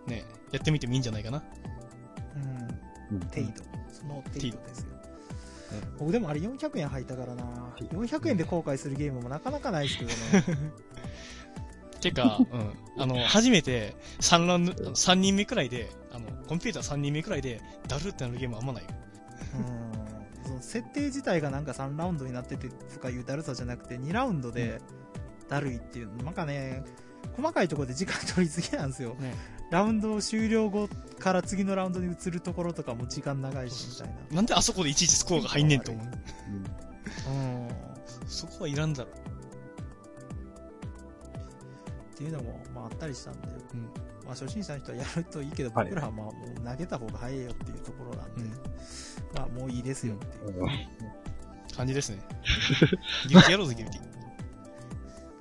S3: ね、やってみてもいいんじゃないかな。
S2: うん。
S1: うん
S2: 程度。その程度ですよ。
S3: う
S2: 僕でもあれ400円入ったからな。400円で後悔するゲームもなかなかないですけどね。
S3: てか、うん。あの、初めて3ラウンド、三人目くらいで、あの、コンピューター3人目くらいで、だるってなるゲームはあんまないよ。
S2: うん。その設定自体がなんか3ラウンドになっててとかいうだるさじゃなくて、2ラウンドでだるいっていう、なんかね、細かいところで時間取りすぎなんですよ。
S3: ね
S2: ラウンド終了後から次のラウンドに移るところとかも時間長いしみたいな。
S3: なんであそこでいちいちスコアが入んねんと思う。
S2: うん。
S3: そこはいらんだろ。
S2: っていうのも、まあ、あったりしたんで、
S3: うん
S2: まあ、初心者の人はやるといいけど、
S1: はい
S2: 僕らはまあ、もう投げた方が早いよっていうところなんで、
S3: うん
S2: まあ、もういいですよっていう。
S1: うん
S3: 感じですね。<laughs> ギルティやろうぜ、ギルティ。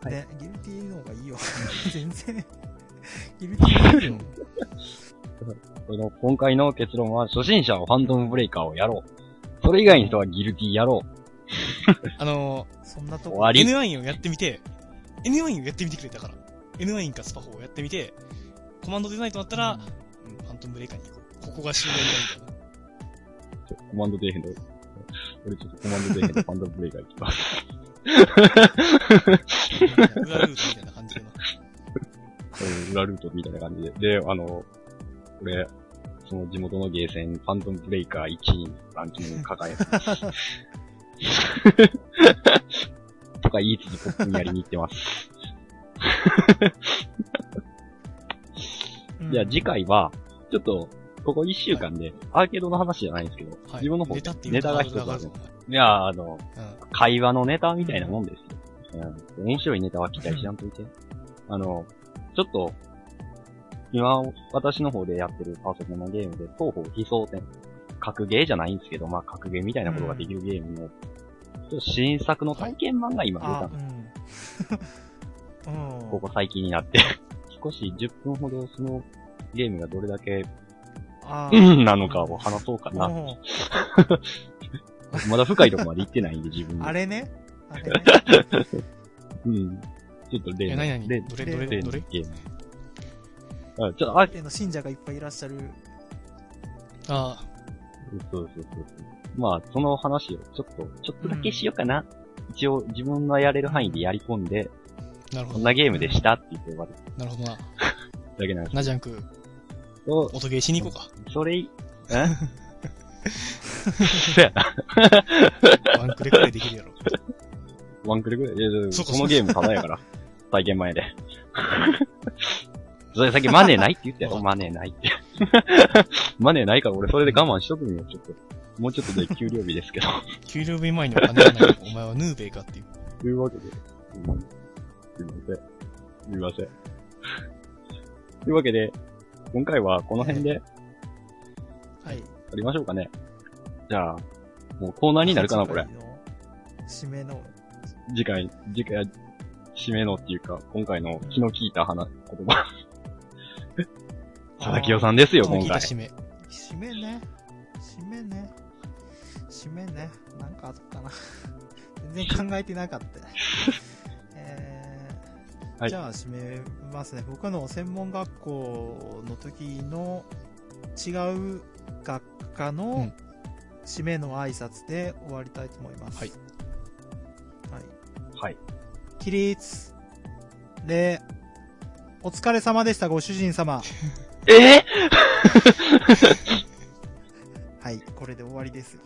S1: はい
S2: ね、ギルティの方がいいよ。<laughs> 全然。ギルティよりも。
S1: この今回の結論は、初心者はファントムブレイカーをやろう。それ以外の人はギルティやろ <laughs>
S3: あの
S2: そんなとこ
S1: 終わり
S3: N1 をやってみて、N1 をやってみてくれたから。N1 かスパ4をやってみて、コマンド出ないとなったら、うん、ファントムブレイカーに行こう。ここが終了みたいな。
S1: コマンド出えへんの。俺ちょっとコマンド出えへんのファントムブレイカー行きます。
S3: 裏ルートみたいな感じでな。
S1: うん裏ルートみたいな感じで。で、あの、俺、その地元のゲーセン、ファントムブレイカー1位のランキングに輝いてます。とか言いつつポップにやりに行ってます。
S2: うん
S1: じゃあ次回は、ちょっと、ここ1週間で、アーケードの話じゃないんですけど、
S3: はい。
S1: 自分の方で
S3: ネタ
S1: ネタが一つある。いや、あの、
S3: うん。
S1: 会話のネタみたいなもんですよ。うん、面白いネタは期待しやんといて。あの、ちょっと、今、私の方でやってるパソコンのゲームで、東方悲壮展。格ゲーじゃないんですけど、まあ、格ゲーみたいなことができるゲームの、ちょっと新作の体験版が今出た
S2: あ
S1: の。、
S2: うん。<laughs> うん。
S1: ここ最近になって。<laughs> 少し10分ほどそのゲームがどれだけ、
S2: あ
S1: うんなのかを話そうかな。<laughs>
S2: うん
S1: まだ深いところまで行ってないんで、自分
S2: あれね。あれね。<laughs>
S1: うん。ちょっと例
S3: え、
S1: の、
S3: 何？々
S1: 例
S3: どれどれ
S1: 例の
S3: どれ？
S1: ゲーム。あ、ちょっと、あ、
S2: 例の信者がいっぱいいらっしゃる。
S3: あ
S1: そうそうそうそう。まあ、その話をちょっと、ちょっとだけしようかな。一応、自分のやれる範囲でやり込んで、
S3: あ、なるほど。
S1: こんなゲームでしたって言って終わる
S3: なるほどな。<laughs>
S1: だけなんです
S3: なジャンク、
S1: けど、
S3: 音ゲーしに行こうか。
S1: それい、え？<laughs> そやな。
S3: ワンクレくらいできるやろ。
S1: ワンクレぐらい？いやいや
S3: そうか
S1: このゲームただやから。体験前で。<laughs> それさっきマネーないって言ったやろマネーないって。<laughs> マネーないから俺それで我慢しとくんよ、ちょっと。もうちょっとで給料日ですけど。
S3: 給料日前にお金がない。お前はヌーベイかっていう。
S1: というわけで。うんすいません。すいません。というわけで、今回はこの辺で
S2: はい。
S1: 撮りましょうかね。じゃあ、もうコーナーになるかな、これ。
S2: 締めの。
S1: 次回、次回、締めのっていうか、今回の気の利いた話、言葉。<laughs> 佐々木代さんですよ、今回。
S3: 締め。
S2: 締めね。締めね。締めね。なんかあったかな。<laughs> 全然考えてなかった。<laughs> えー
S1: はい
S2: じゃあ締めますね。僕の専門学校の時の違う学科
S3: う
S2: の
S3: ん
S2: 締めの挨拶で終わりたいと思います。
S3: はい。
S2: はい。
S1: はい。
S2: 起立。礼。お疲れ様でした、ご主人様。<laughs>
S1: え？<laughs>
S2: はい、これで終わりですよ。